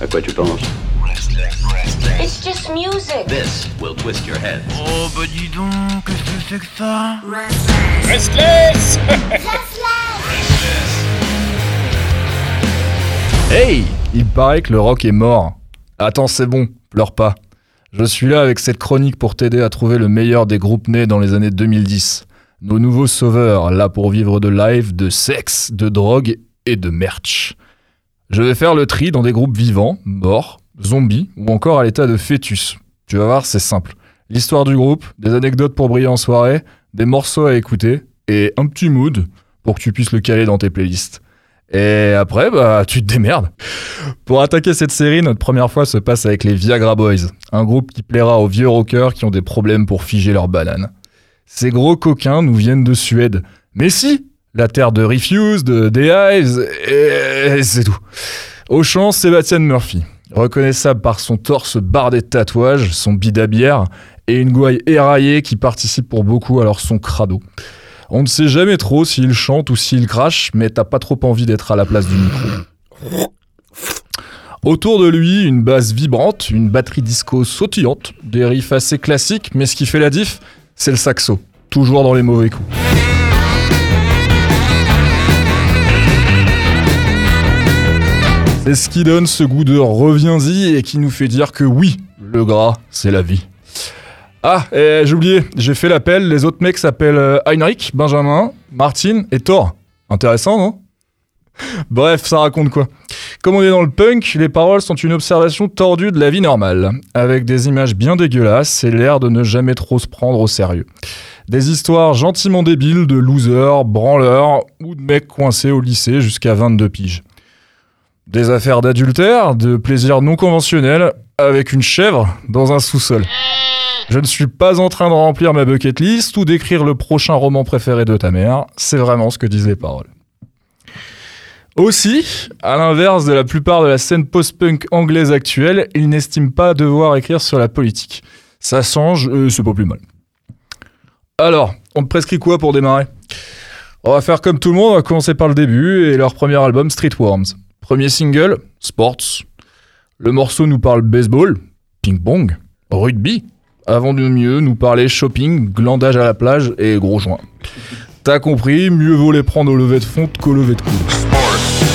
À quoi tu penses It's just music. This will twist your head. Oh bah dis donc, qu'est-ce que c'est que ça Restless Hey Il paraît que le rock est mort. Attends, c'est bon, pleure pas. Je suis là avec cette chronique pour t'aider à trouver le meilleur des groupes nés dans les années 2010. Nos nouveaux sauveurs, là pour vivre de live, de sexe, de drogue et de merch. Je vais faire le tri dans des groupes vivants, morts, zombies ou encore à l'état de fœtus. Tu vas voir, c'est simple. L'histoire du groupe, des anecdotes pour briller en soirée, des morceaux à écouter et un petit mood pour que tu puisses le caler dans tes playlists. Et après, bah, tu te démerdes. Pour attaquer cette série, notre première fois se passe avec les Viagra Boys, un groupe qui plaira aux vieux rockers qui ont des problèmes pour figer leurs bananes. Ces gros coquins nous viennent de Suède. Mais si La terre de Refuse, de The et c'est tout. Au chant, Sébastien Murphy. Reconnaissable par son torse bardé de tatouages, son bide à bière et une gouaille éraillée qui participe pour beaucoup à leur son crado. On ne sait jamais trop s'il chante ou s'il crache, mais t'as pas trop envie d'être à la place du micro. Autour de lui, une basse vibrante, une batterie disco sautillante, des riffs assez classiques, mais ce qui fait la diff, c'est le saxo, toujours dans les mauvais coups. C'est ce qui donne ce goût de reviens-y et qui nous fait dire que oui, le gras, c'est la vie. Ah, j'ai oublié, j'ai fait l'appel, les autres mecs s'appellent euh, Heinrich, Benjamin, Martin et Thor. Intéressant, non? Bref, ça raconte quoi? Comme on est dans le punk, les paroles sont une observation tordue de la vie normale, avec des images bien dégueulasses et l'air de ne jamais trop se prendre au sérieux. Des histoires gentiment débiles de losers, branleurs ou de mecs coincés au lycée jusqu'à 22 piges. Des affaires d'adultère, de plaisirs non conventionnels, avec une chèvre dans un sous-sol. Je ne suis pas en train de remplir ma bucket list ou d'écrire le prochain roman préféré de ta mère, c'est vraiment ce que disent les paroles. Aussi, à l'inverse de la plupart de la scène post-punk anglaise actuelle, il n'estime pas devoir écrire sur la politique. Ça change, euh, c'est pas plus mal. Alors, on te prescrit quoi pour démarrer? On va faire comme tout le monde, on va commencer par le début et leur premier album Streetworms. Premier single, Sports. Le morceau nous parle baseball, ping-pong, rugby, avant de mieux nous parler shopping, glandage à la plage et gros joints. T'as compris, mieux vaut les prendre au lever de fonte qu'au lever de coude.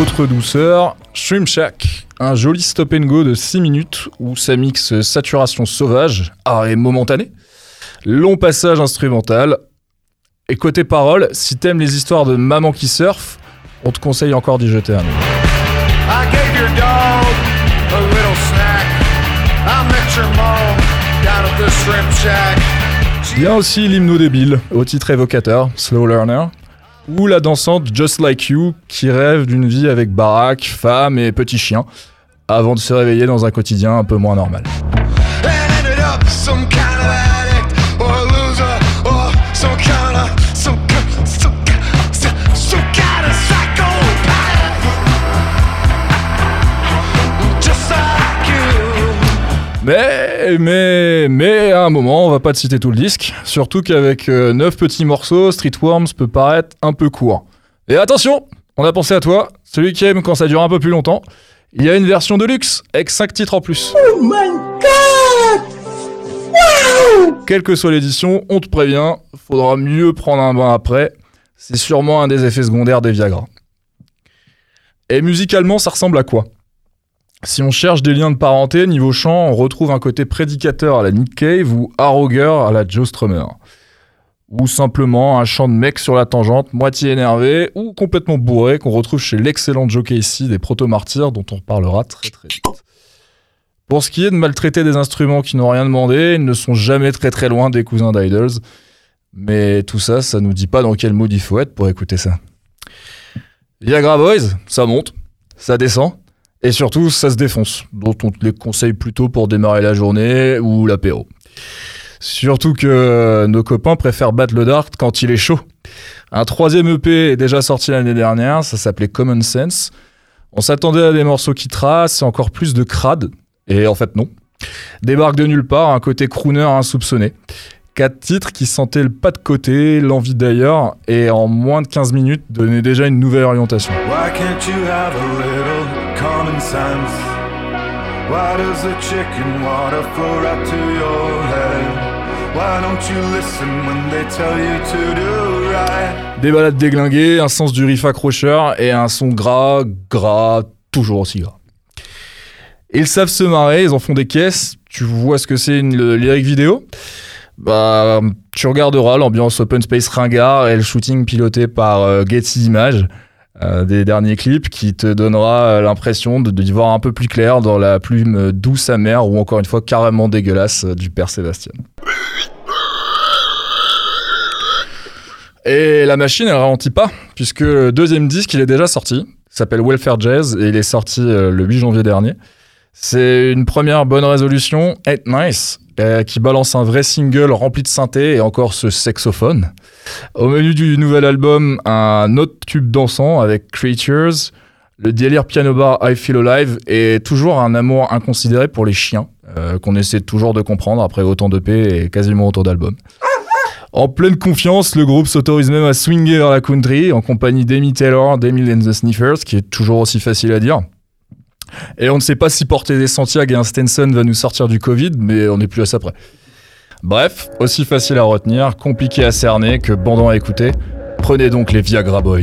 Autre douceur, Shrimp Shack, un joli stop and go de 6 minutes où ça mixe saturation sauvage, arrêt momentané, long passage instrumental. Et côté parole, si t'aimes les histoires de maman qui surfe, on te conseille encore d'y jeter un œil. I gave your dog a little snack. I met your mom down at the shrimp shack. Il y a aussi l'hymno débile, au titre évocateur, Slow Learner, ou la dansante Just Like You, qui rêve d'une vie avec baraque, femme et petit chien, avant de se réveiller dans un quotidien un peu moins normal. Mais, mais, mais un moment, on va pas te citer tout le disque, surtout qu'avec 9 petits morceaux, Streetworms peut paraître un peu court. Et attention, on a pensé à toi, celui qui aime quand ça dure un peu plus longtemps. Il y a une version de luxe avec 5 titres en plus. Quelle que soit l'édition, on te prévient, faudra mieux prendre un bain après. C'est sûrement un des effets secondaires des Viagra. Et musicalement, ça ressemble à quoi? Si on cherche des liens de parenté, niveau chant, on retrouve un côté prédicateur à la Nick Cave ou arrogueur à la Joe Strummer. Ou simplement un chant de mec sur la tangente, moitié énervé ou complètement bourré qu'on retrouve chez l'excellent Joe Casey des Proto-Martyrs dont on reparlera très très vite. Pour ce qui est de maltraiter des instruments qui n'ont rien demandé, ils ne sont jamais très très loin des cousins d'Idols. Mais tout ça, ça nous dit pas dans quel mood il faut être pour écouter ça. Viagra Boys, ça monte, ça descend, et surtout ça se défonce, dont on te les conseille plutôt pour démarrer la journée ou l'apéro. Surtout que nos copains préfèrent battre le dart quand il est chaud. Un troisième EP est déjà sorti l'année dernière, ça s'appelait Common Sense. On s'attendait à des morceaux qui tracent encore plus de crade, Et en fait, non. Débarque de nulle part un côté crooner insoupçonné. Quatre titres qui sentaient le pas de côté, l'envie d'ailleurs, et en moins de 15 minutes donnaient déjà une nouvelle orientation. Why can't you have a little common sense? Why does the chicken water flow right to your head? Why don't you listen when they tell you to do right? Des balades déglinguées, un sens du riff accrocheur et un son gras, gras, toujours aussi gras. Ils savent se marrer, ils en font des caisses. Tu vois ce que c'est une lyric vidéo? Bah, tu regarderas l'ambiance open space ringard et le shooting piloté par euh, Getty Images euh, des derniers clips qui te donnera euh, l'impression de, d'y voir un peu plus clair dans la plume douce amère ou encore une fois carrément dégueulasse du père Sébastien. Et la machine, elle ralentit pas, puisque le deuxième disque, il est déjà sorti. Il s'appelle Welfare Jazz et il est sorti le 8 janvier dernier. C'est une première bonne résolution, Ain't Nice, euh, qui balance un vrai single rempli de synthé et encore ce saxophone. Au menu du nouvel album, un autre tube dansant avec Creatures, le délire piano bar I Feel Alive et toujours un amour inconsidéré pour les chiens, euh, qu'on essaie toujours de comprendre après autant de paix et quasiment autant d'albums. En pleine confiance, le groupe s'autorise même à swinger vers la country en compagnie d'Amy Taylor, d'Emile and the Sniffers, qui est toujours aussi facile à dire. Et on ne sait pas si porter des Santiago et un Stenson va nous sortir du Covid, mais on n'est plus à ça près. Bref, aussi facile à retenir, compliqué à cerner que bandant à écouter. Prenez donc les Viagra Boys.